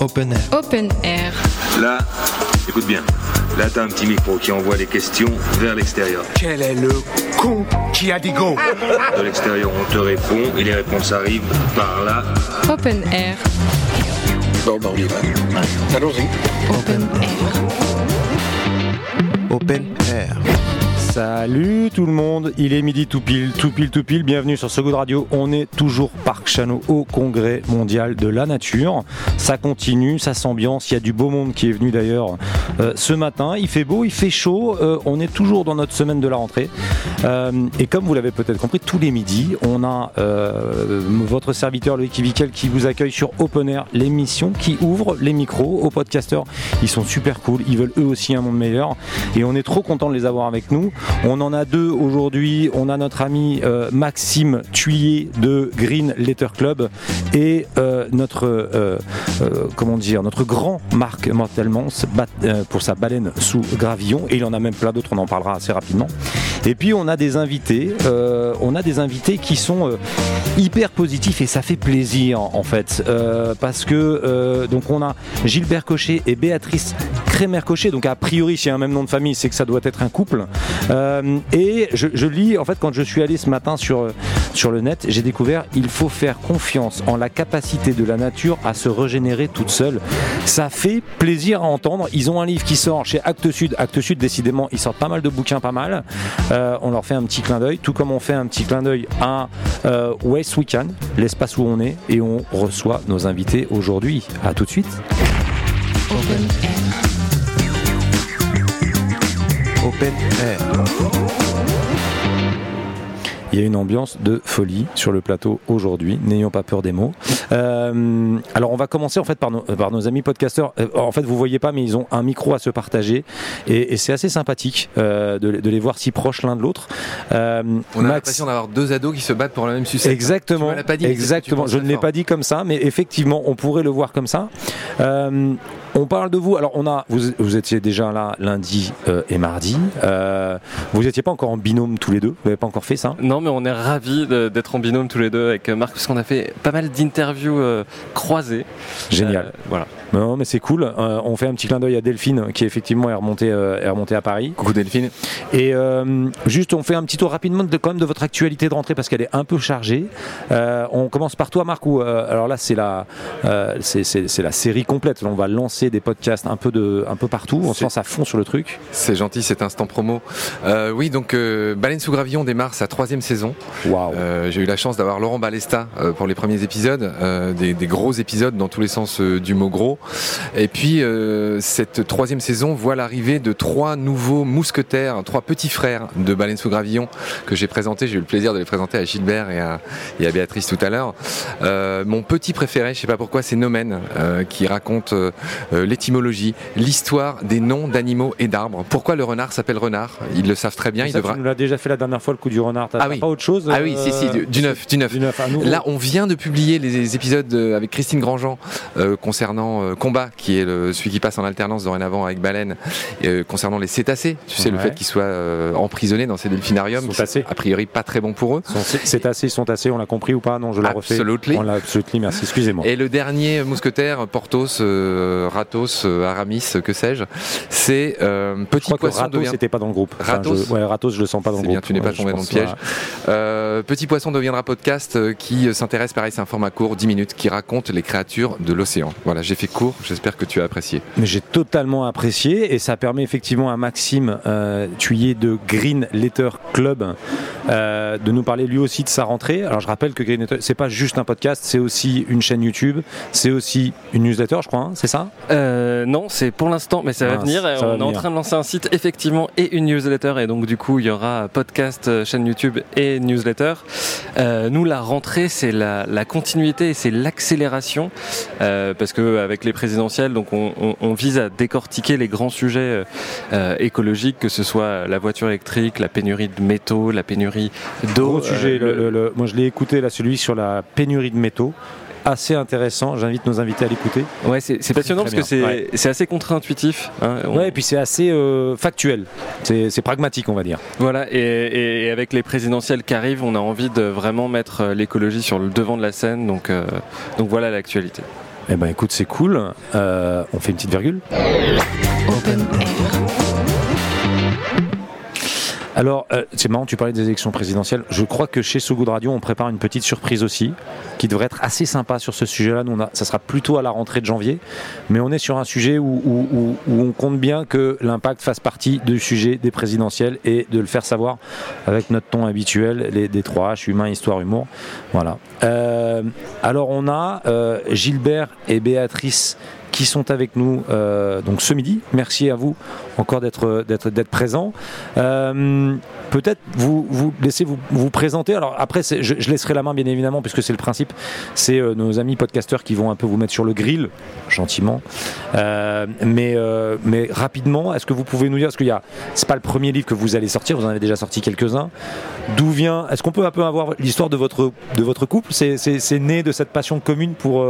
Open Air. Open Air. Là, écoute bien. Là, t'as un petit micro qui envoie les questions vers l'extérieur. Quel est le con qui a dit go? De l'extérieur, on te répond et les réponses arrivent par là. Open Air. Bon, bah on y va. Allons-y. Open Air. Open Air. Salut tout le monde, il est midi tout pile, tout pile, tout pile, bienvenue sur ce Good Radio. On est toujours Parc Chano au Congrès mondial de la nature. Ça continue, ça s'ambiance, il y a du beau monde qui est venu d'ailleurs euh, ce matin. Il fait beau, il fait chaud, euh, on est toujours dans notre semaine de la rentrée. Euh, et comme vous l'avez peut-être compris, tous les midis, on a votre serviteur Loïc Vickel qui vous accueille sur Open Air, l'émission qui ouvre les micros aux podcasteurs. Ils sont super cool, ils veulent eux aussi un monde meilleur et on est trop content de les avoir avec nous. On en a deux aujourd'hui. On a notre ami euh, Maxime Thuillier de Green Letter Club et euh, notre euh, comment dire notre grand Marc Mortelmans pour sa baleine sous gravillon et il en a même plein d'autres. On en parlera assez rapidement. Et puis on a des invités. on a des invités qui sont hyper positifs et ça fait plaisir en fait parce que donc on a Gilbert Cochet et Béatrice Crémer-Cochet. Donc a priori, s'il y a un même nom de famille, c'est que ça doit être un couple. Euh, et je, lis, en fait, quand je suis allé ce matin sur, sur le net, j'ai découvert il faut faire confiance en la capacité de la nature à se régénérer toute seule. Ça fait plaisir à entendre. Ils ont un livre qui sort chez Actes Sud. Actes Sud, décidément, ils sortent pas mal de bouquins, pas mal. Euh, on leur fait un petit clin d'œil, tout comme on fait un petit clin d'œil à euh, West Weekend, l'espace où on est, et on reçoit nos invités aujourd'hui. À tout de suite. Open Air. Il y a une ambiance de folie sur le plateau aujourd'hui. N'ayons pas peur des mots. Euh, alors on va commencer en fait par nos, par nos amis podcasteurs. Euh, En fait vous voyez pas mais ils ont un micro à se partager et, et c'est assez sympathique euh, de, de les voir si proches l'un de l'autre. Euh, On a l'impression d'avoir deux ados qui se battent pour la même sucette. Exactement. Tu me l'as pas dit, exactement. Je ne l'ai pas dit comme ça, mais effectivement, on pourrait le voir comme ça. Euh, on parle de vous. Alors, on a, vous, vous étiez déjà là lundi euh, et mardi. Euh, vous n'étiez pas encore en binôme tous les deux? Vous n'avez pas encore fait ça? Non, mais on est ravis d'être en binôme tous les deux avec Marc, parce qu'on a fait pas mal d'interviews euh, croisées. Génial. Euh, voilà. Non, mais c'est cool. Euh, on fait un petit clin d'œil à Delphine, qui effectivement est remontée, euh, est remontée à Paris. Coucou Delphine. Et euh, juste, on fait un petit tour rapidement de, quand même de votre actualité de rentrée parce qu'elle est un peu chargée. On commence par toi, Marc. Alors là, c'est la, c'est, la série complète. On va lancer des podcasts un peu de, un peu partout. On se lance à fond sur le truc. C'est gentil cet instant promo. Oui, donc Baleine sous gravillon démarre sa troisième saison. J'ai eu la chance d'avoir Laurent Balesta pour les premiers épisodes, des, des gros épisodes dans tous les sens du mot gros. Et puis euh, cette troisième saison voit l'arrivée de trois nouveaux mousquetaires, trois petits frères de Baleine sous gravillon que j'ai présentés. J'ai eu le plaisir de les présenter à Gilbert et à, et à Béatrice tout à l'heure. Euh, mon petit préféré, je sais pas pourquoi, c'est Nomen, euh, qui raconte l'étymologie, l'histoire des noms d'animaux et d'arbres. Pourquoi le renard s'appelle renard? Ils le savent très bien. Il devra... Tu nous l'as déjà fait la dernière fois le coup du renard. Ah oui. pas autre chose Ah oui, si, si, du, du neuf, du neuf. Du. Là, on vient de publier les épisodes avec Christine Grandjean euh, concernant euh, Combat, qui est le, celui qui passe en alternance dorénavant avec Baleine, euh, concernant les cétacés. Tu sais, le fait qu'ils soient euh, emprisonnés dans ces delphinariums, c'est a priori pas très bon pour eux. Sont- ils sont assez. On l'a compris ou pas? Non, je le refais. Absolutely. On l'a absolument. Merci. Excusez-moi. Et le dernier mousquetaire, Porthos, Ratos, Aramis, que sais-je, c'est Je Petit que Poisson Ratos devient... c'était pas dans le groupe. Ratos je, ouais, Ratos, je le sens pas dans le groupe. bien, tu n'es pas tombé dans le piège. Petit Poisson deviendra podcast qui s'intéresse, pareil, c'est un format court, 10 minutes, qui raconte les créatures de l'océan. Voilà, j'ai fait court, j'espère que tu as apprécié. Mais j'ai totalement apprécié et ça permet effectivement à Maxime euh, de Green Letter Club euh, de nous parler lui aussi de sa rentrée. Alors je rappelle que Green Letter, c'est pas juste un podcast, c'est aussi une chaîne YouTube, c'est aussi une newsletter, je crois, hein, c'est ça? Euh, non, c'est pour l'instant, mais ça va venir. ça on va est en train de lancer un site, effectivement, et une newsletter. Et donc, du coup, il y aura podcast, euh, chaîne YouTube et newsletter. Euh, nous, la rentrée, c'est la, la continuité et c'est l'accélération. Euh, parce que avec les présidentielles, donc on, on- on vise à décortiquer les grands sujets euh, euh, écologiques, que ce soit la voiture électrique, la pénurie de métaux, la pénurie d'eau. Gros sujet. euh, le- le- le- moi je l'ai écouté là, celui sur la pénurie de métaux. Assez intéressant, j'invite nos invités à l'écouter. Ouais, c'est passionnant parce que c'est ouais. assez contre-intuitif. hein. On- Ouais, et puis c'est assez euh, factuel, c'est pragmatique on va dire. Voilà, et, avec les présidentielles qui arrivent, on a envie de vraiment mettre l'écologie sur le devant de la scène, donc, euh, donc voilà l'actualité. Eh ben écoute, c'est cool. Euh, on fait une petite virgule. Alors, euh, c'est marrant, tu parlais des élections présidentielles. Je crois que chez So Good Radio, on prépare une petite surprise aussi, qui devrait être assez sympa sur ce sujet-là. Ça sera plutôt à la rentrée de janvier, mais on est sur un sujet où on compte bien que l'impact fasse partie du sujet des présidentielles et de le faire savoir avec notre ton habituel, les des 3 H, humain, histoire, humour. Voilà. Euh, alors, on a euh, Gilbert et Béatrice qui sont avec nous euh, donc ce midi. Merci à vous encore d'être d'être d'être présents. Euh, Peut-être vous vous laissez vous, vous présenter. Alors après, je, laisserai la main bien évidemment puisque c'est le principe. C'est euh, nos amis podcasteurs qui vont un peu vous mettre sur le grill gentiment. Mais mais rapidement, est-ce que vous pouvez nous dire, parce qu'il y a, c'est pas le premier livre que vous allez sortir, vous en avez déjà sorti quelques-uns. D'où vient Est-ce qu'on peut un peu avoir l'histoire de votre de votre couple? C'est né de cette passion commune pour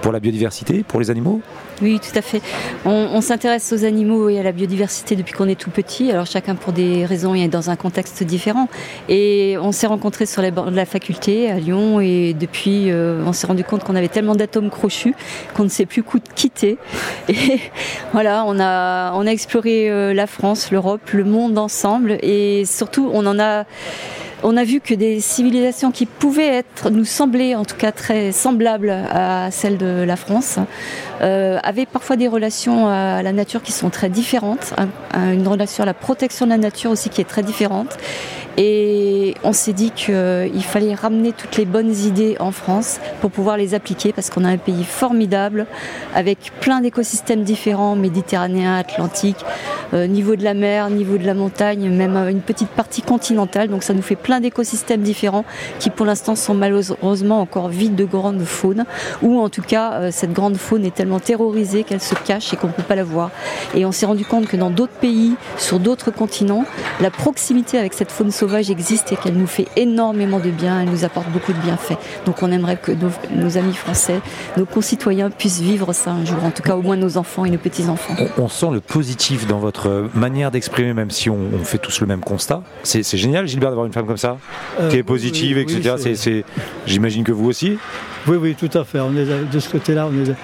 pour la biodiversité, pour les animaux Oui, tout à fait. On, s'intéresse aux animaux et à la biodiversité depuis qu'on est tout petit. Alors chacun pour des raisons et dans un contexte différent. Et on s'est rencontrés sur les bords de la faculté à Lyon et depuis euh, on s'est rendu compte qu'on avait tellement d'atomes crochus qu'on ne sait plus quitter. Et voilà, on a, on a exploré euh, la France, l'Europe, le monde ensemble et surtout on en a on a vu que des civilisations qui pouvaient être, nous sembler en tout cas très semblables à celles de la France, euh, avaient parfois des relations à la nature qui sont très différentes, un- un- une relation à la protection de la nature aussi qui est très différente. Et on s'est dit qu'il fallait ramener toutes les bonnes idées en France pour pouvoir les appliquer parce qu'on a un pays formidable avec plein d'écosystèmes différents, méditerranéens, atlantiques, euh, niveau de la mer, niveau de la montagne, même euh, une petite partie continentale. Donc ça nous fait plein d'écosystèmes différents qui pour l'instant sont malheureusement encore vides de grande faune ou en tout cas euh, cette grande faune est tellement terrorisée qu'elle se cache et qu'on ne peut pas la voir. Et on s'est rendu compte que dans d'autres pays, sur d'autres continents, la proximité avec cette faune sauvage existe et qu'elle nous fait énormément de bien, elle nous apporte beaucoup de bienfaits. Donc on aimerait que nos, nos amis français, nos concitoyens puissent vivre ça un jour, en tout cas au moins nos enfants et nos petits-enfants. on, on sent le positif dans votre manière d'exprimer, même si on, on fait tous le même constat. C'est génial, Gilbert, d'avoir une femme comme ça, qui est positive, Euh, oui, etc. oui, J'imagine que vous aussi. Oui, oui, tout à fait. On est de ce côté-là, on est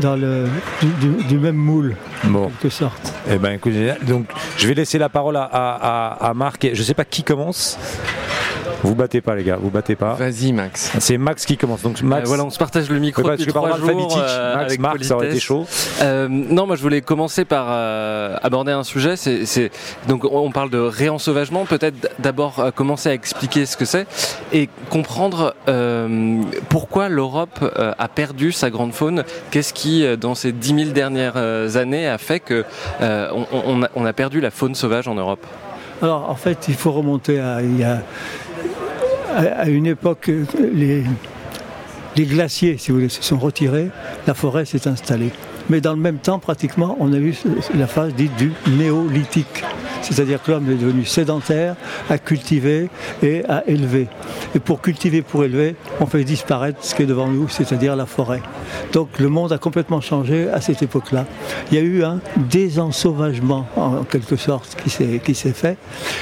dans le, du, du- du même moule, Bon. en quelque sorte. Eh ben, écoute, donc, je vais laisser la parole à, à, Marc. Je sais pas qui commence. Vous battez pas, les gars, vous battez pas. Vas-y, Max. C'est Max qui commence. Donc, Euh, Max. voilà, on se partage le micro parce que par jours. alphabétique, euh, Max, avec Marc, ça aurait été politesse. chaud. Euh, non, moi je voulais commencer par euh, aborder un sujet. C'est, donc on parle de réensauvagement. Peut-être d'abord euh, commencer à expliquer ce que c'est et comprendre euh, pourquoi l'Europe euh, a perdu sa grande faune. Qu'est-ce qui, dans ces 10 000 dernières années, a fait que euh, on, on a, on a perdu la faune sauvage en Europe? Alors, en fait, il faut remonter à, il y a- à- une époque, euh, les, glaciers, si vous voulez, se sont retirés, la forêt s'est installée. Mais dans le même temps, pratiquement, on a eu la phase dite du néolithique. C'est-à-dire que l'homme est devenu sédentaire, à cultiver et à élever. Et pour cultiver, pour élever, on fait disparaître ce qui est devant nous, c'est-à-dire la forêt. Donc le monde a complètement changé à cette époque-là. Il y a eu un désensauvagement, en quelque sorte, qui s'est fait.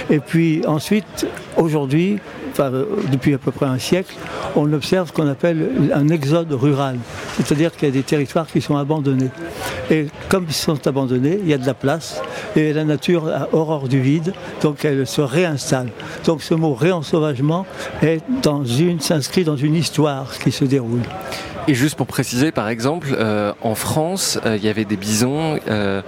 Et puis ensuite, aujourd'hui, euh, depuis à peu près un siècle, on observe ce qu'on appelle un exode rural. C'est-à-dire qu'il y a des territoires qui sont abandonnés. Et comme ils sont abandonnés, il y a de la place et la nature a horreur du vide, donc elle se réinstalle. Donc ce mot réensauvagement s'inscrit dans une histoire qui se déroule. Et juste pour préciser, par exemple, euh, en France, euh, il y avait des bisons, euh,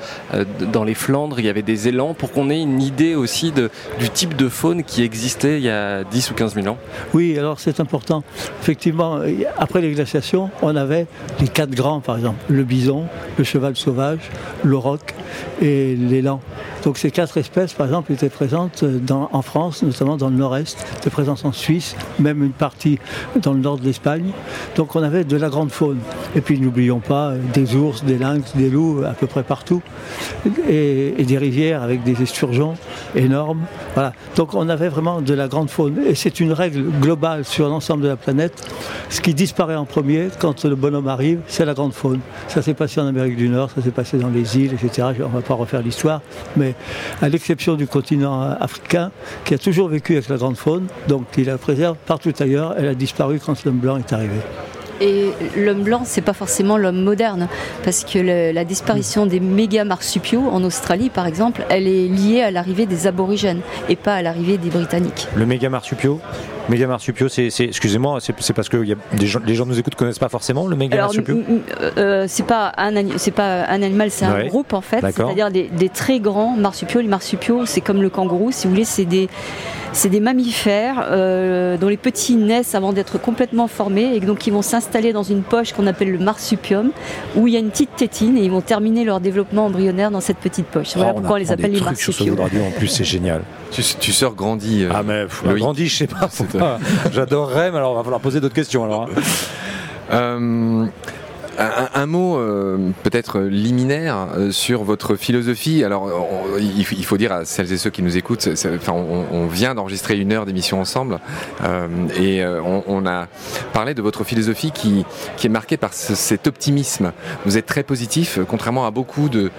dans les Flandres, il y avait des élans, pour qu'on ait une idée aussi du type de faune qui existait il y a 10 ou 15 000 ans. Oui, alors c'est important. Effectivement, après les glaciations, on avait les quatre grands, par exemple, le bison, le cheval sauvage, le roc et l'élan. Donc ces quatre espèces, par exemple, étaient présentes en France, notamment dans le nord-est, étaient présentes en Suisse, même une partie dans le nord de l'Espagne. Donc on avait de grande faune. Et puis n'oublions pas des ours, des lynx, des loups à peu près partout, et, et des rivières avec des esturgeons énormes. Voilà. Donc on avait vraiment de la grande faune. Et c'est une règle globale sur l'ensemble de la planète. Ce qui disparaît en premier quand le bonhomme arrive, c'est la grande faune. Ça s'est passé en Amérique du Nord, ça s'est passé dans les îles, etc. On ne va pas refaire l'histoire, mais à l'exception du continent africain, qui a toujours vécu avec la grande faune, donc il la préserve partout ailleurs, elle a disparu quand l'homme blanc est arrivé. Et l'homme blanc, c'est pas forcément l'homme moderne, parce que la disparition des méga marsupiaux en Australie, par exemple, elle est liée à l'arrivée des aborigènes et pas à l'arrivée des Britanniques. Le méga marsupio Méga marsupio, c'est, excusez-moi, c'est, parce que y a des gens, les gens nous écoutent connaissent pas forcément le méga euh, c'est pas un ani- c'est pas un animal, c'est un groupe en fait. C'est-à-dire des, des très grands marsupiaux. Les marsupiaux, c'est comme le kangourou, si vous voulez, c'est des c'est des mammifères euh, dont les petits naissent avant d'être complètement formés et donc ils vont s'installer dans une poche qu'on appelle le marsupium où il y a une petite tétine et ils vont terminer leur développement embryonnaire dans cette petite poche. Voilà Oh, on pourquoi on les appelle les marsupiaux. en plus, c'est génial. Tu, tu sors grandi. euh, Ah mais pff, grandi, je sais pas. J'adorerais, mais alors va falloir poser d'autres questions alors. hein. Un, mot euh, peut-être liminaire euh, sur votre philosophie. Alors, il, faut- dire à celles et ceux qui nous écoutent, enfin, on, vient d'enregistrer une heure d'émission ensemble euh, et on, a parlé de votre philosophie qui, est marquée par ce- cet optimisme. Vous êtes très positif, contrairement à beaucoup de,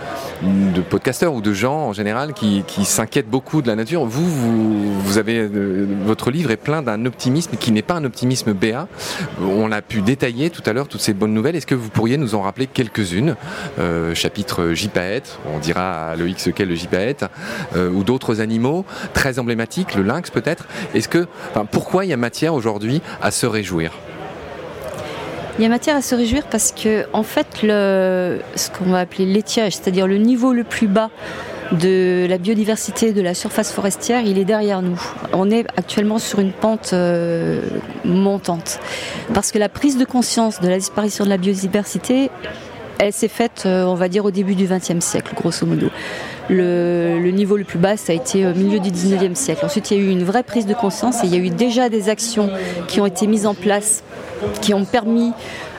de podcasteurs ou de gens en général qui, qui s'inquiètent beaucoup de la nature. Vous, vous, avez votre livre est plein d'un optimisme qui n'est pas un optimisme béat. On a pu détailler tout à l'heure toutes ces bonnes nouvelles. Est-ce que pourriez nous en rappeler quelques-unes Euh, Chapitre gypaète, on dira à Loïc ce qu'est le gypaète, euh, ou d'autres animaux très emblématiques, le lynx peut-être. Est-ce que, pourquoi il y a matière aujourd'hui à se réjouir? Il y a matière à se réjouir parce que, en fait, ce qu'on va appeler l'étiage, c'est-à-dire le niveau le plus bas de la biodiversité de la surface forestière, il est derrière nous. On est actuellement sur une pente euh, montante. Parce que la prise de conscience de la disparition de la biodiversité, elle s'est faite, euh, on va dire, au début du XXe siècle, grosso modo. Le, le niveau le plus bas, ça a été au milieu du XIXe siècle. Ensuite, il y a eu une vraie prise de conscience et il y a eu déjà des actions qui ont été mises en place qui ont permis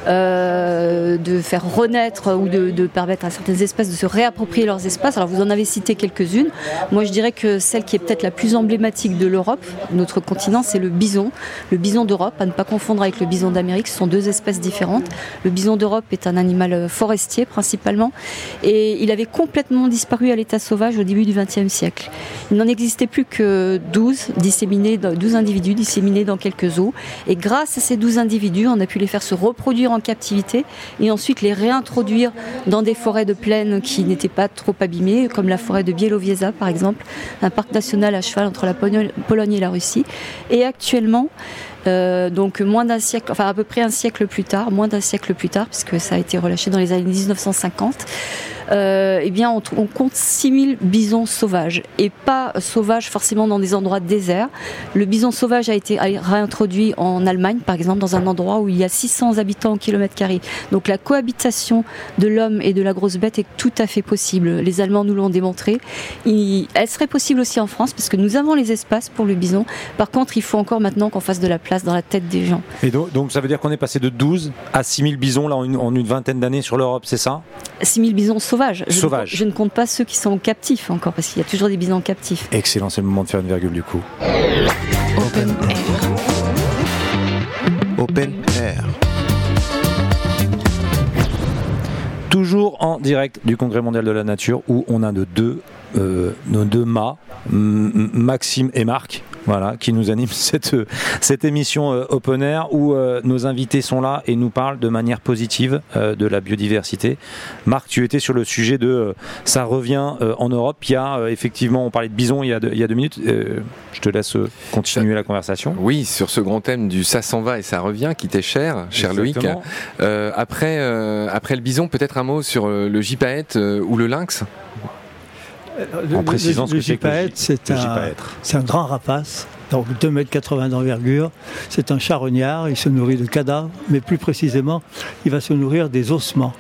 euh, de faire renaître ou de, permettre à certaines espèces de se réapproprier leurs espaces. Alors vous en avez cité quelques-unes. Moi je dirais que celle qui est peut-être la plus emblématique de l'Europe, notre continent, c'est le bison. Le bison d'Europe, à ne pas confondre avec le bison d'Amérique, ce sont deux espèces différentes. Le bison d'Europe est un animal euh, forestier principalement et il avait complètement disparu à l'état sauvage au début du XXe siècle. Il n'en existait plus que 12, disséminés, dans- 12 individus disséminés dans quelques eaux. Et grâce à ces 12 individus, on a pu les faire se reproduire en captivité et ensuite les réintroduire dans des forêts de plaine qui n'étaient pas trop abîmées, comme la forêt de Bielowieza par exemple, un parc national à cheval entre la Pologne et la Russie. Et actuellement, euh, donc moins d'un siècle, enfin à peu près un siècle plus tard, moins d'un siècle plus tard, puisque ça a été relâché dans les années 1950, euh, eh bien on, compte 6000 bisons sauvages et pas sauvages forcément dans des endroits déserts. Le bison sauvage a été réintroduit en Allemagne, par exemple, dans un endroit où il y a 600 habitants au kilomètre carré. Donc la cohabitation de l'homme et de la grosse bête est tout à fait possible. Les Allemands nous l'ont démontré. Elle serait possible aussi en France parce que nous avons les espaces pour le bison. Par contre, il faut encore maintenant qu'on fasse de la place dans la tête des gens. Et donc, donc, ça veut dire qu'on est passé de 12 à 6000 bisons là en une, en une vingtaine d'années sur l'Europe, c'est ça? 6000 bisons sauvages. Je ne Sauvages. compte- Je ne compte pas ceux qui sont captifs encore parce qu'il y a toujours des bisons captifs. Excellent, c'est le moment de faire une virgule du coup. Open Air. Open Air. Toujours en direct du Congrès mondial de la nature où on a nos deux, euh, nos deux mâts, Maxime et Marc, voilà, qui nous animent cette, cette émission euh, Open Air où euh, nos invités sont là et nous parlent de manière positive euh, de la biodiversité. Marc, tu étais sur le sujet de ça revient en Europe. Il y a effectivement, on parlait de bison il y a deux, il y a deux minutes. Je te laisse continuer la conversation. Oui, sur ce grand thème du ça s'en va et ça revient, qui t'est cher, cher Loïc. Euh, après, euh, après le bison, peut-être un mot sur le gypaète euh, ou le lynx? En précisant ce le que c'est que c'est un, gypaètre. c'est un grand rapace, donc 2,80 m d'envergure. C'est un charognard, il se nourrit de cadavres, mais plus précisément, il va se nourrir des ossements.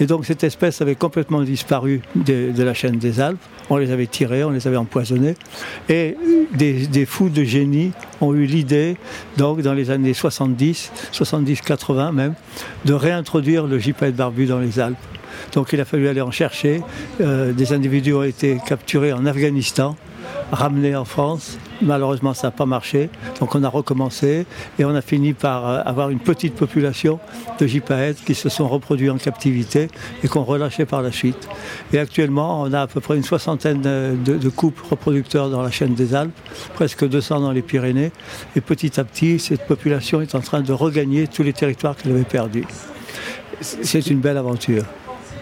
Et donc cette espèce avait complètement disparu de, de la chaîne des Alpes. On les avait tirés, on les avait empoisonnés. Et des, des fous de génie ont eu l'idée, donc dans les années 70, 70-80 même, de réintroduire le gypaète barbu dans les Alpes. Donc il a fallu aller en chercher. Euh, des individus ont été capturés en Afghanistan ramener en France. Malheureusement, ça n'a pas marché. Donc on a recommencé et on a fini par euh, avoir une petite population de gypaètes qui se sont reproduits en captivité et qu'on relâchait par la suite. Et actuellement, on a à peu près une soixantaine de, de couples reproducteurs dans la chaîne des Alpes, presque 200 dans les Pyrénées. Et petit à petit, cette population est en train de regagner tous les territoires qu'elle avait perdus. C'est une belle aventure.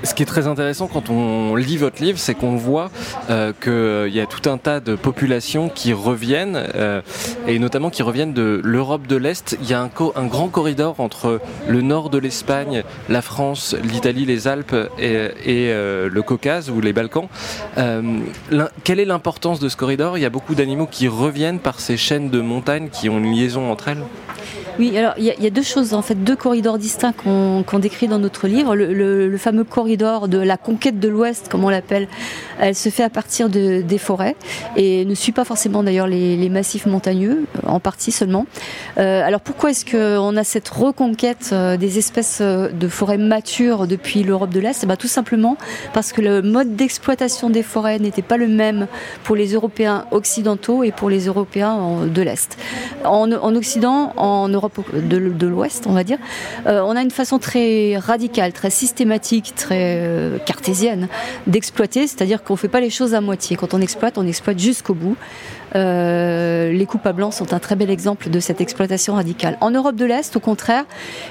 Ce qui est très intéressant quand on lit votre livre, c'est qu'on voit euh, qu'il y a tout un tas de populations qui reviennent, euh, et notamment qui reviennent de l'Europe de l'Est. Il y a un, un, grand corridor entre le nord de l'Espagne, la France, l'Italie, les Alpes et, et euh, le Caucase ou les Balkans. Euh, quelle est l'importance de ce corridor? Il y a beaucoup d'animaux qui reviennent par ces chaînes de montagnes qui ont une liaison entre elles? Oui, alors il y, a deux choses, en fait, deux corridors distincts qu'on décrit dans notre livre. Le, fameux corridor de la conquête de l'Ouest, comme on l'appelle, elle se fait à partir de, des forêts et ne suit pas forcément d'ailleurs les, massifs montagneux, en partie seulement. Euh, alors pourquoi est-ce qu'on a cette reconquête euh, des espèces euh, de forêts matures depuis l'Europe de l'Est? Ben, Tout simplement parce que le mode d'exploitation des forêts n'était pas le même pour les Européens occidentaux et pour les Européens de l'Est. En Occident, en Europe de, l'Ouest, on va dire, euh, on a une façon très radicale, très systématique, très euh, cartésienne d'exploiter, c'est-à-dire qu'on ne fait pas les choses à moitié. Quand on exploite, on exploite jusqu'au bout. Euh, les coupes à blanc sont un très bel exemple de cette exploitation radicale. En Europe de l'Est, au contraire,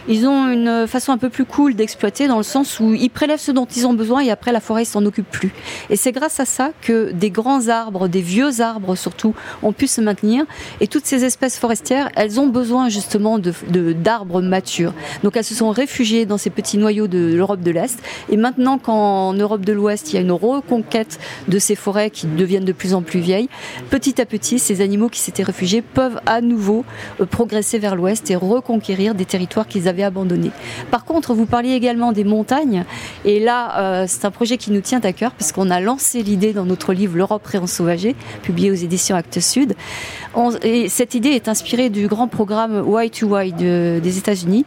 ils ont une façon un peu plus cool d'exploiter dans le sens où ils prélèvent ce dont ils ont besoin et après la forêt s'en occupe plus. Et c'est grâce à ça que des grands arbres, des vieux arbres surtout, ont pu se maintenir. Et toutes ces espèces forestières, elles ont besoin justement d'arbres matures. Donc elles se sont réfugiées dans ces petits noyaux de l'Europe de l'Est. Et maintenant qu'en Europe de l'Ouest, il y a une reconquête de ces forêts qui deviennent de plus en plus vieilles, petit à petit, ces animaux qui s'étaient réfugiés peuvent à nouveau euh, progresser vers l'ouest et reconquérir des territoires qu'ils avaient abandonnés. Par contre, vous parliez également des montagnes, et là, euh, c'est un projet qui nous tient à cœur parce qu'on a lancé l'idée dans notre livre L'Europe réensauvagée, publié aux éditions Actes Sud. et cette idée est inspirée du grand programme Y2Y des États-Unis.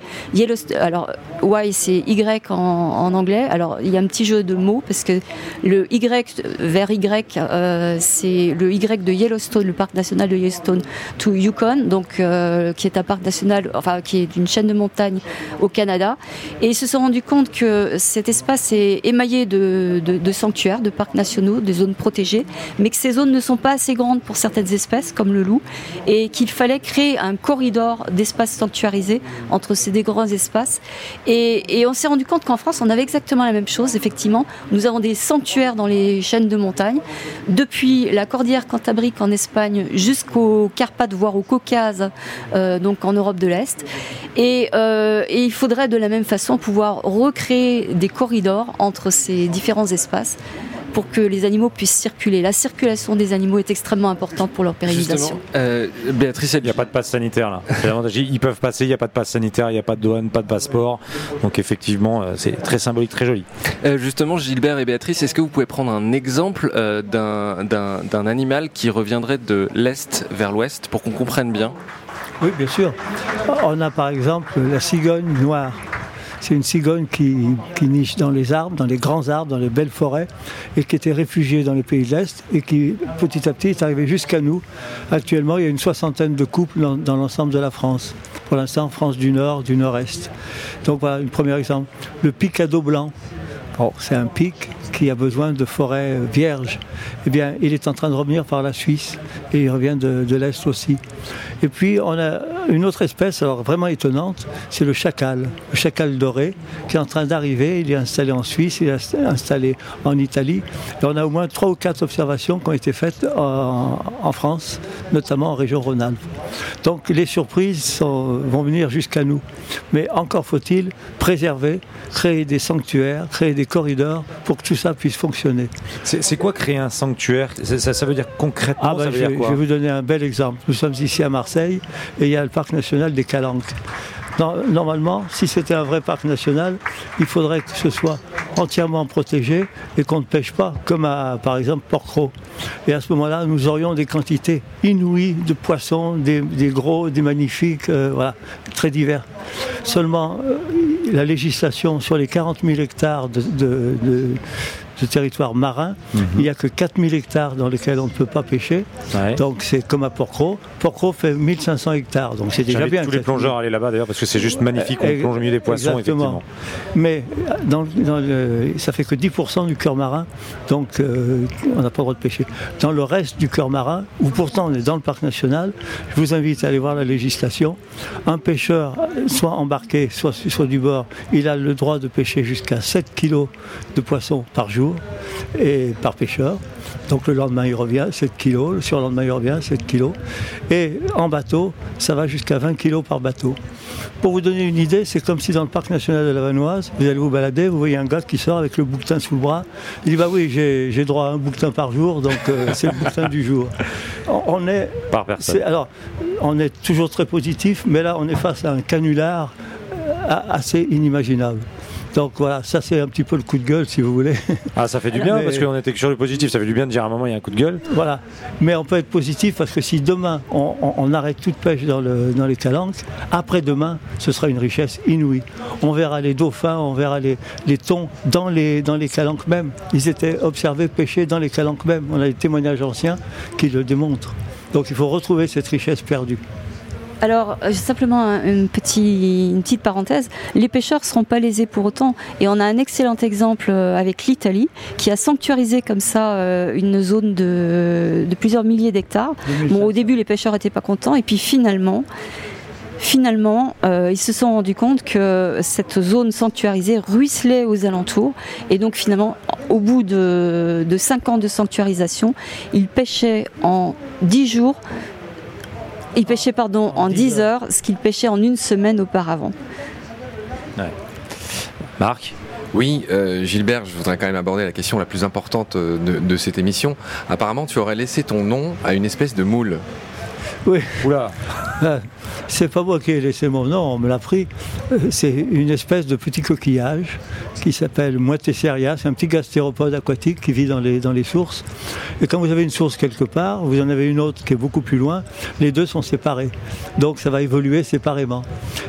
Alors, Y, c'est Y en, anglais. Alors, il y a un petit jeu de mots parce que le Y vers Y, euh, c'est le Y de Yellowstone le parc national de Yellowstone, to Yukon, donc euh, qui est un parc national, enfin qui est une chaîne de montagnes au Canada. Et ils se sont rendus compte que cet espace est émaillé de, sanctuaires, de parcs nationaux, de zones protégées, mais que ces zones ne sont pas assez grandes pour certaines espèces, comme le loup, et qu'il fallait créer un corridor d'espaces sanctuarisés entre ces deux grands espaces. Et, et on s'est rendu compte qu'en France, on avait exactement la même chose. Effectivement, nous avons des sanctuaires dans les chaînes de montagnes, depuis la cordillère Cantabrique en Espagne jusqu'aux Carpates, voire au Caucase, euh, donc en Europe de l'Est. Euh, et, il faudrait de la même façon pouvoir recréer des corridors entre ces différents espaces pour que les animaux puissent circuler. La circulation des animaux est extrêmement importante pour leur pérennisation. Euh, Béatrice, il n'y a pas de passe sanitaire là. Ils peuvent passer, il n'y a pas de passe sanitaire, il n'y a pas de douane, pas de passeport. Donc effectivement, c'est très symbolique, très joli. justement, Gilbert et Béatrice, est-ce que vous pouvez prendre un exemple d'un animal qui reviendrait de l'est vers l'ouest pour qu'on comprenne bien? Oui, bien sûr. On a par exemple la cigogne noire. C'est une cigogne qui, niche dans les arbres, dans les grands arbres, dans les belles forêts, et qui était réfugiée dans les pays de l'Est, et qui petit à petit est arrivée jusqu'à nous. Actuellement, il y a une soixantaine de couples dans, l'ensemble de la France. Pour l'instant, France du Nord, du Nord-Est. Donc voilà, un premier exemple. Le picado blanc. c'est un pic qui a besoin de forêts vierges, eh bien, il est en train de revenir par la Suisse et il revient de, de l'Est aussi. Et puis, on a une autre espèce, alors vraiment étonnante, c'est le chacal, le chacal doré, qui est en train d'arriver. Il est installé en Suisse, il est installé en Italie. Et on a au moins trois ou quatre observations qui ont été faites en, France, notamment en région Rhône-Alpes. Donc les surprises vont venir jusqu'à nous. Mais encore faut-il préserver, créer des sanctuaires, créer des corridors pour que tout ça puisse fonctionner. C'est quoi créer un sanctuaire? Ça, veut dire concrètement ah ben, je, je, vais vous donner un bel exemple. Nous sommes ici à Marseille et il y a le parc national des Calanques. Normalement, si c'était un vrai parc national, il faudrait que ce soit entièrement protégé et qu'on ne pêche pas, comme à, par exemple Porcro. Et à ce moment-là, nous aurions des quantités inouïes de poissons, des, gros, des magnifiques, euh, voilà, très divers. Seulement, euh, la législation sur les 40 000 hectares de, de territoire marin. Il n'y a que 4000 hectares dans lesquels on ne peut pas pêcher. Ouais. Donc c'est comme à Porcro. Porcro fait 1500 hectares, donc c'est déjà bien. tous les 4000. plongeurs à aller là-bas d'ailleurs parce que c'est juste magnifique. On plonge au milieu des poissons, exactement. effectivement. Mais dans, dans le- ça fait que 10% du cœur marin, donc euh, on n'a pas le droit de pêcher. Dans le reste du cœur marin, où pourtant on est dans le parc national, je vous invite à aller voir la législation. Un pêcheur, soit embarqué, soit sur du bord, il a le droit de pêcher jusqu'à 7 kilos de poissons par jour et par pêcheur. Donc le lendemain il revient 7 kilos, le surlendemain il revient 7 kilos. Et en bateau, ça va jusqu'à 20 kilos par bateau. Pour vous donner une idée, c'est comme si dans le parc national de la Vanoise, vous allez vous balader, vous voyez un gars qui sort avec le bouquetin sous le bras. Il dit bah oui, j'ai droit à un bouquetin par jour, donc euh, c'est le bouquetin du jour. On, est, Par personne. c'est- alors, on est toujours très positif, mais là on est face à un canular euh, assez inimaginable. Donc voilà, ça c'est un petit peu le coup de gueule si vous voulez. Ah, ça fait du bien Mais- parce qu'on était sur le positif. Ça fait du bien de dire à un moment il y a un coup de gueule. Voilà. Mais on peut être positif parce que si demain on, on- on arrête toute pêche dans, le- dans les calanques, après-demain, ce sera une richesse inouïe. On verra les dauphins, on verra les, les thons dans les, dans les calanques même. Ils étaient observés pêcher dans les calanques même. On a des témoignages anciens qui le démontrent. Donc il faut retrouver cette richesse perdue. Alors, euh, simplement un- une, petit- une petite parenthèse, les pêcheurs ne seront pas lésés pour autant. Et on a un excellent exemple euh, avec l'Italie, qui a sanctuarisé comme ça euh, une zone de, de plusieurs milliers d'hectares. Bon, au début, les pêcheurs n'étaient pas contents, et puis finalement, finalement, euh, ils se sont rendus compte que cette zone sanctuarisée ruisselait aux alentours, et donc finalement, au bout de, de 5 ans de sanctuarisation, ils pêchaient en 10 jours, ils pêchaient pardon, en 10 heures, ce qu'ils pêchaient en une semaine auparavant. Marc Oui, euh, Gilbert, je voudrais quand même aborder la question la plus importante euh, de, de cette émission. Apparemment, tu aurais laissé ton nom à une espèce de moule. Oui. Oula. Ah, C'est pas moi qui ai laissé mon nom, on me l'a pris. Euh, C'est une espèce de petit coquillage qui s'appelle Moitesseria. C'est un petit gastéropode aquatique qui vit dans les, dans les sources. Et quand vous avez une source quelque part, vous en avez une autre qui est beaucoup plus loin, les deux sont séparés. Donc ça va évoluer séparément.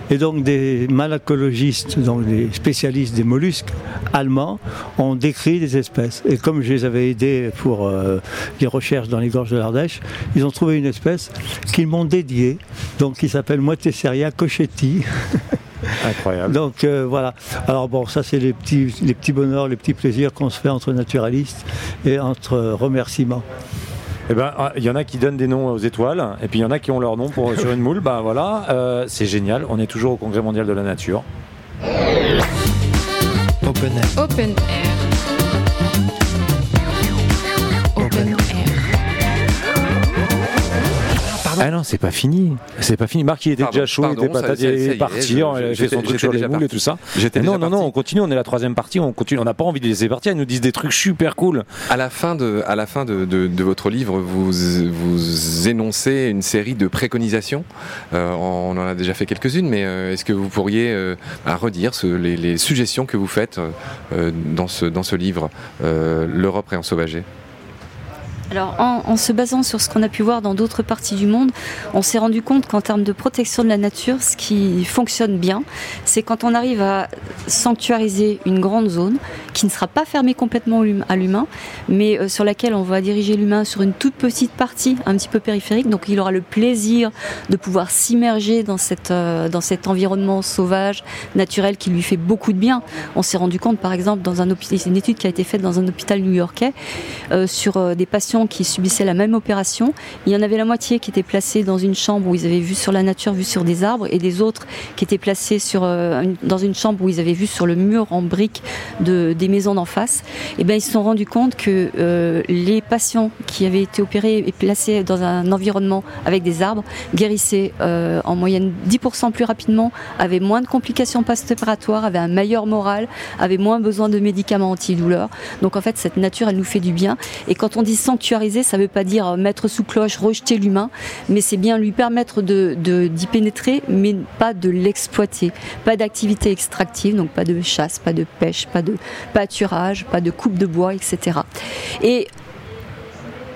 Et donc des malacologistes, donc des spécialistes des mollusques allemands, ont décrit des espèces. Et comme je les avais aidés pour euh, les recherches dans les gorges de l'Ardèche, ils ont trouvé une espèce qu'ils m'ont dédiée, donc qui s'appelle Moitesseria cochetti. Incroyable. Donc euh, voilà. Alors bon, ça c'est les petits, les petits bonheurs, les petits plaisirs qu'on se fait entre naturalistes et entre euh, remerciements. Eh ben, ah, il y en a qui donnent des noms aux étoiles, et puis il y en a qui ont leur nom pour, sur une moule. Ben voilà, euh, c'est génial. On est toujours au Congrès mondial de la nature. Open Air. Open Air. Ah non, c'est pas fini. C'est pas fini. Marc, il était Pardon, déjà chaud, pardon, il était est, parti, il fait son truc sur les déjà moules et tout ça. Non, non, non, on continue, on est la troisième partie, on continue. On n'a pas envie de les laisser partir, ils nous disent des trucs super cool. À la fin de, à la fin de, de- de votre livre, vous, vous énoncez une série de préconisations. Euh, on en a déjà fait quelques-unes, mais euh, est-ce que vous pourriez euh, à redire ce- les, les suggestions que vous faites dans, ce, dans ce livre, L'Europe réensauvagée Alors, en, se basant sur ce qu'on a pu voir dans d'autres parties du monde, on s'est rendu compte qu'en termes de protection de la nature, ce qui fonctionne bien, c'est quand on arrive à sanctuariser une grande zone qui ne sera pas fermée complètement à l'humain, mais euh, sur laquelle on va diriger l'humain sur une toute petite partie, un petit peu périphérique. Donc, il aura le plaisir de pouvoir s'immerger dans, euh, dans cet environnement sauvage, naturel, qui lui fait beaucoup de bien. On s'est rendu compte, par exemple, dans un une étude qui a été faite dans un hôpital new-yorkais euh, sur des patients qui subissaient la même opération. Il y en avait la moitié qui étaient placés dans une chambre où ils avaient vu sur la nature, vu sur des arbres, et des autres qui étaient placés sur, dans une chambre où ils avaient vu sur le mur en briques de, des maisons d'en face. Et ben ils se sont rendus compte que euh, les patients qui avaient été opérés et placés dans un environnement avec des arbres guérissaient euh, en moyenne 10% plus rapidement, avaient moins de complications post-opératoires, avaient un meilleur moral, avaient moins besoin de médicaments antidouleurs. Donc en fait, cette nature, elle nous fait du bien. Et quand on dit sanctuariser, ça ne veut pas dire mettre sous cloche, rejeter l'humain, mais c'est bien lui permettre de- d'y pénétrer, mais pas de l'exploiter. Pas d'activité extractive, donc pas de chasse, pas de pêche, pas de pâturage, pas de coupe de bois, etc. Et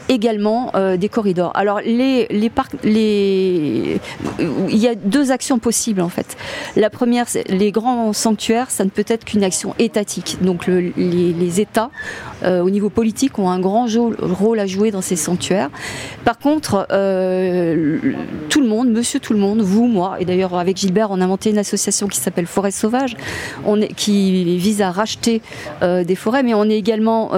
également euh, des corridors. Alors les, parcs, il y a deux actions possibles en fait. La première, les grands sanctuaires, ça ne peut être qu'une action étatique. Donc le- les, États, euh, au niveau politique, ont un grand rôle à jouer dans ces sanctuaires. Par contre, euh, tout le monde, monsieur tout le monde, vous, moi, et d'ailleurs avec Gilbert, on a monté une association qui s'appelle Forêt Sauvage, qui vise à racheter des forêts, mais on est également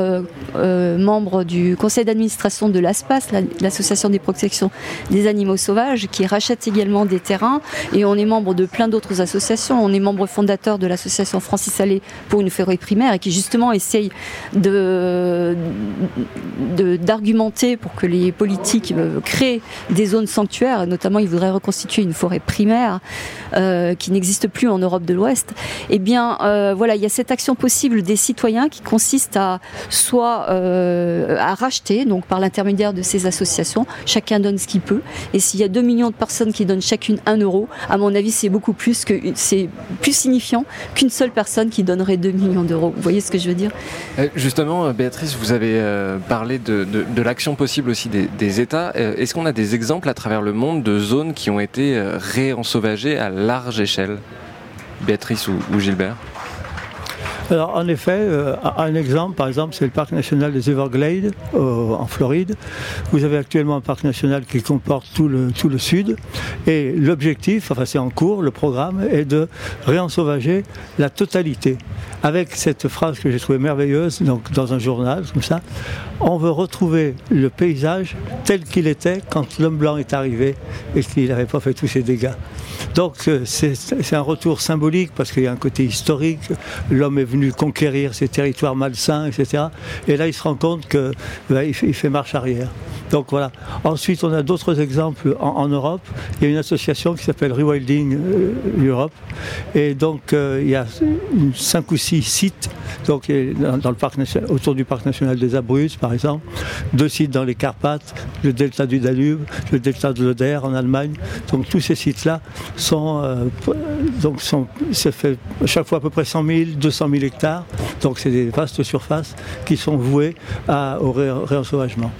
membre du conseil d'administration de l'ASPAS, la- l'association des protections des animaux sauvages, qui rachète également des terrains, et on est membre de plein d'autres associations. On est membre fondateur de l'association Francis Allais pour une forêt primaire, et qui justement essaye de d'argumenter pour que les politiques euh, créent des zones sanctuaires, notamment ils voudraient reconstituer une forêt primaire euh, qui n'existe plus en Europe de l'Ouest. Eh bien, euh, voilà, il y a cette action possible des citoyens qui consiste à soit à racheter, donc par l'intermédiaire de ces associations, chacun donne ce qu'il peut. Et s'il y a 2 millions de personnes qui donnent chacune 1 euro, à mon avis, c'est beaucoup plus que c'est plus signifiant qu'une seule personne qui donnerait 2 millions d'euros. Vous voyez ce que je veux dire? Euh, Justement, euh, Béatrice, vous avez euh, parlé de, l'action possible aussi des, États. Est-ce qu'on a des exemples à travers le monde de zones qui ont été réensauvagées à large échelle? Béatrice ou Gilbert? Alors, en effet, euh, un exemple, par exemple, c'est le parc national des Everglades euh, en Floride. Vous avez actuellement un parc national qui comporte tout le, tout le sud. Et l'objectif, enfin c'est en cours, le programme est de réensauvager la totalité. Avec cette phrase que j'ai trouvée merveilleuse donc, dans un journal, comme ça, on veut retrouver le paysage tel qu'il était quand l'homme blanc est arrivé et qu'il n'avait pas fait tous ces dégâts. Donc euh, c'est un retour symbolique parce qu'il y a un côté historique. L'homme est venu conquérir ces territoires malsains, etc. Et là, il se rend compte qu'il il fait, marche arrière. Donc voilà. Ensuite, on a d'autres exemples en, Europe. Il y a une association qui s'appelle Rewilding euh, Europe. Et donc, euh, il y a cinq ou six sites donc, dans, le parc autour du parc national des Abruzzes, par exemple. Deux sites dans les Carpates, le delta du Danube, le delta de l'Oder en Allemagne. Donc, tous ces sites-là sont, euh, donc sont, ça fait à chaque fois à peu près 100 000, 200 000 hectares. Donc, c'est des vastes surfaces qui sont vouées à- au ré- réensauvagement.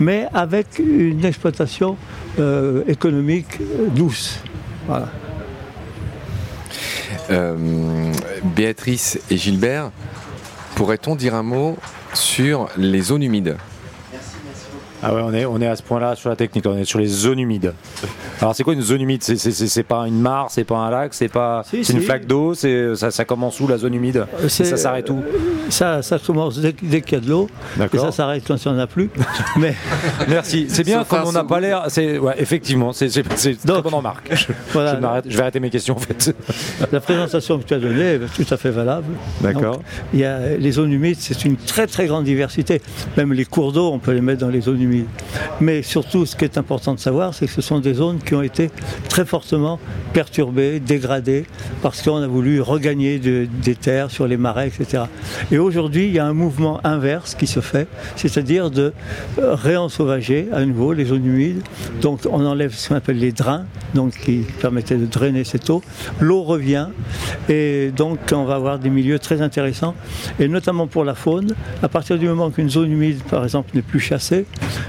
Mais avec une exploitation euh, économique douce. Voilà. Euh, Béatrice et Gilbert, pourrait-on dire un mot sur les zones humides? Ah ouais, on est, on est à ce point-là sur la technique, on est sur les zones humides. Alors c'est quoi une zone humide? C'est- pas une mare, c'est pas un lac, c'est pas Si, c'est une flaque d'eau, c'est ça, ça commence où la zone humide? Et c'est- Ça s'arrête où? Ça, ça commence dès, dès qu'il y a de l'eau, et D'accord. ça s'arrête quand il n'y en a plus. Mais Merci. C'est bien à on n'a pas l'air. C'est ouais, effectivement, c'est très Donc, bonne remarque. Je, voilà, je je vais arrêter mes questions en fait. la présentation que tu as donnée est tout à fait valable. D'accord. Il y a les zones humides, c'est une très très grande diversité. Même les cours d'eau, on peut les mettre dans les zones humides. Mais surtout, ce qui est important de savoir, c'est que ce sont des zones qui ont été très fortement perturbées, dégradées, parce qu'on a voulu regagner de- des terres sur les marais, etc. Et aujourd'hui, il y a un mouvement inverse qui se fait, c'est-à-dire de réensauvager à nouveau les zones humides. Donc on enlève ce qu'on appelle les drains, donc qui permettaient de drainer cette eau. L'eau revient et donc on va avoir des milieux très intéressants, et notamment pour la faune. À partir du moment qu'une zone humide, par exemple, n'est plus chassée,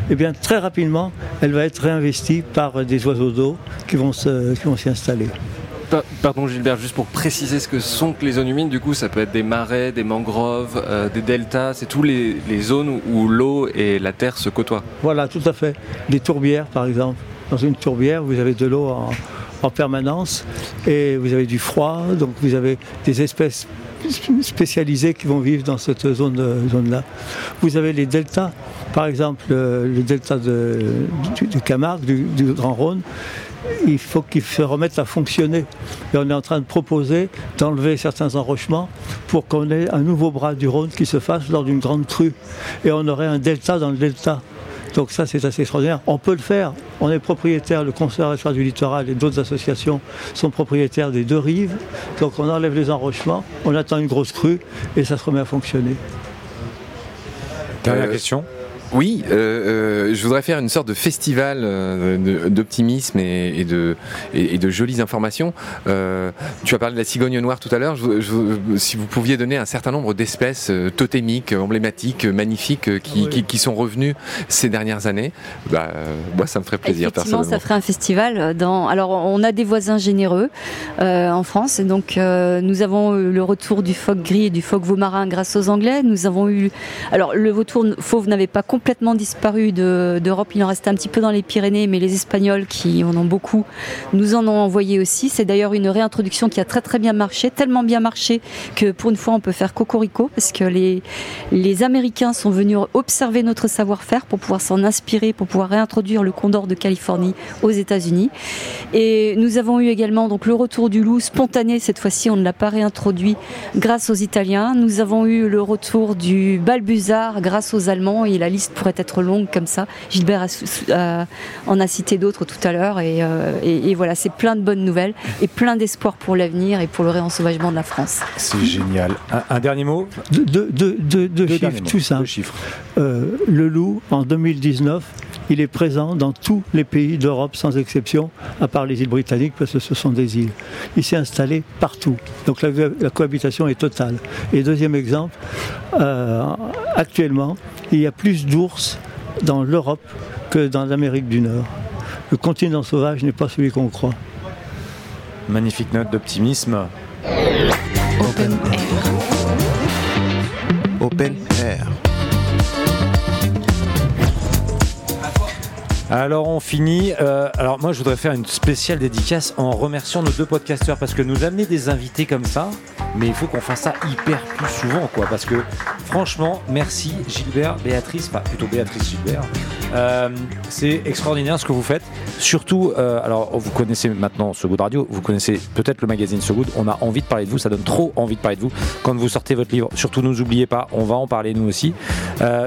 eh bien très rapidement, elle va être réinvestie par des oiseaux d'eau qui vont s'y installer. Pa- Pardon Gilbert, juste pour préciser ce que sont que les zones humides, du coup ça peut être des marais, des mangroves, euh, des deltas, c'est tous les, les zones où- où l'eau et la terre se côtoient. Voilà, tout à fait. Des tourbières, par exemple. Dans une tourbière, vous avez de l'eau en, en permanence et vous avez du froid, donc vous avez des espèces sp- spécialisées qui vont vivre dans cette zone- zone-là. vous avez les deltas, par exemple euh, le delta de, du, Camargue, du, du Grand Rhône. Il faut qu'il se remette à fonctionner. Et on est en train de proposer d'enlever certains enrochements pour qu'on ait un nouveau bras du Rhône qui se fasse lors d'une grande crue. Et on aurait un delta dans le delta. Donc ça, c'est assez extraordinaire. On peut le faire. On est propriétaire, le Conservatoire du littoral et d'autres associations sont propriétaires des deux rives. Donc on enlève les enrochements, on attend une grosse crue et ça se remet à fonctionner. Dernière Euh, question. Oui, euh, euh, je voudrais faire une sorte de festival euh, d'optimisme et, et de, et, et de jolies informations. Euh, tu as parlé de la cigogne noire tout à l'heure. Si vous pouviez donner un certain nombre d'espèces euh, totémiques, emblématiques, magnifiques, euh, qui, Oui. qui- qui sont revenues ces dernières années, bah, moi ça me ferait plaisir Effectivement, personnellement. ça ferait un festival. Dans... Alors, on a des voisins généreux en France. Et donc, nous avons eu le retour du phoque gris et du phoque veau marin grâce aux Anglais. Nous avons eu. Alors, le vautour fauve n'avait pas complètement disparu de- d'Europe. Il en restait un petit peu dans les Pyrénées, mais les Espagnols, qui en ont beaucoup, nous en ont envoyé aussi. C'est d'ailleurs une réintroduction qui a très très bien marché, tellement bien marché que pour une fois, on peut faire cocorico parce que les, les Américains sont venus observer notre savoir-faire pour pouvoir s'en inspirer, pour pouvoir réintroduire le condor de Californie aux États-Unis. Et nous avons eu également donc le retour du loup spontané. Cette fois-ci, on ne l'a pas réintroduit grâce aux Italiens. Nous avons eu le retour du balbuzard grâce aux Allemands. Et la liste pourrait être longue comme ça. Gilbert a a- en a cité d'autres tout à l'heure. Et, euh, et- et voilà, c'est plein de bonnes nouvelles et plein d'espoir pour l'avenir et pour le réensauvagement de la France. C'est génial. Un, un dernier mot? Derniers chiffres mots. tout simples. Deux chiffres. Euh, le loup, en 2019, il est présent dans tous les pays d'Europe sans exception, à part les îles britanniques, parce que ce sont des îles. Il s'est installé partout. Donc la, la cohabitation est totale. Et deuxième exemple, euh, actuellement, il y a plus d'ours dans l'Europe que dans l'Amérique du Nord. Le continent sauvage n'est pas celui qu'on croit. Magnifique note d'optimisme. Open Air. Open Air. Alors on finit. Euh, alors moi je voudrais faire une spéciale dédicace en remerciant nos deux podcasteurs parce que nous amener des invités comme ça, mais il faut qu'on fasse ça hyper plus souvent quoi. Parce que franchement, merci Gilbert, Béatrice, enfin plutôt Béatrice Gilbert. Euh, c'est extraordinaire ce que vous faites. Surtout, euh, alors vous connaissez maintenant So Good Radio, vous connaissez peut-être le magazine So Good. On a envie de parler de vous, ça donne trop envie de parler de vous quand vous sortez votre livre. Surtout, ne nous oubliez pas, on va en parler nous aussi.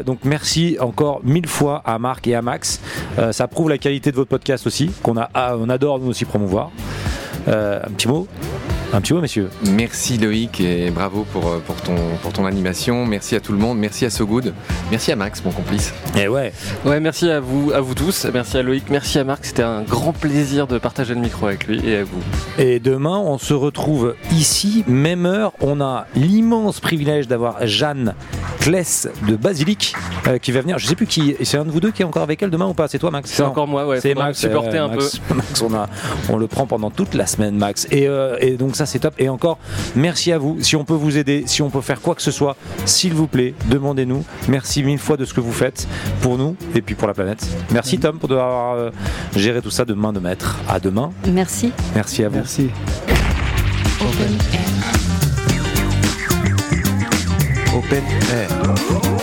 Donc merci encore mille fois à Marc et à Max. Ça prouve la qualité de votre podcast aussi, qu'on a, ah, on adore nous aussi promouvoir. Euh, un petit mot, un petit mot, messieurs. Merci Loïc et bravo pour, euh, pour, ton, pour ton animation. Merci à tout le monde. Merci à So Good. Merci à Max, mon complice. Et ouais. Ouais, merci à vous, à vous tous. Merci à Loïc, merci à Marc. C'était un grand plaisir de partager le micro avec lui et à vous. Et demain, on se retrouve ici, même heure. On a l'immense privilège d'avoir Jeanne Kless de Basilic euh, qui va venir. Je sais plus qui. C'est un de vous deux qui est encore avec elle demain ou pas? C'est toi, Max? C'est encore moi, ouais. C'est Max, supporter euh, un peu. Max, on, a, on le prend pendant toute la semaine, Max. Et, euh, et donc ça, c'est top. Et encore, merci à vous. Si on peut vous aider, si on peut faire quoi que ce soit, s'il vous plaît, demandez-nous. Merci mille fois de ce que vous faites pour nous et puis pour la planète. Merci Tom pour avoir euh, géré tout ça de main de maître. À demain. Merci. Merci à vous. Merci. Open Air. Open Air.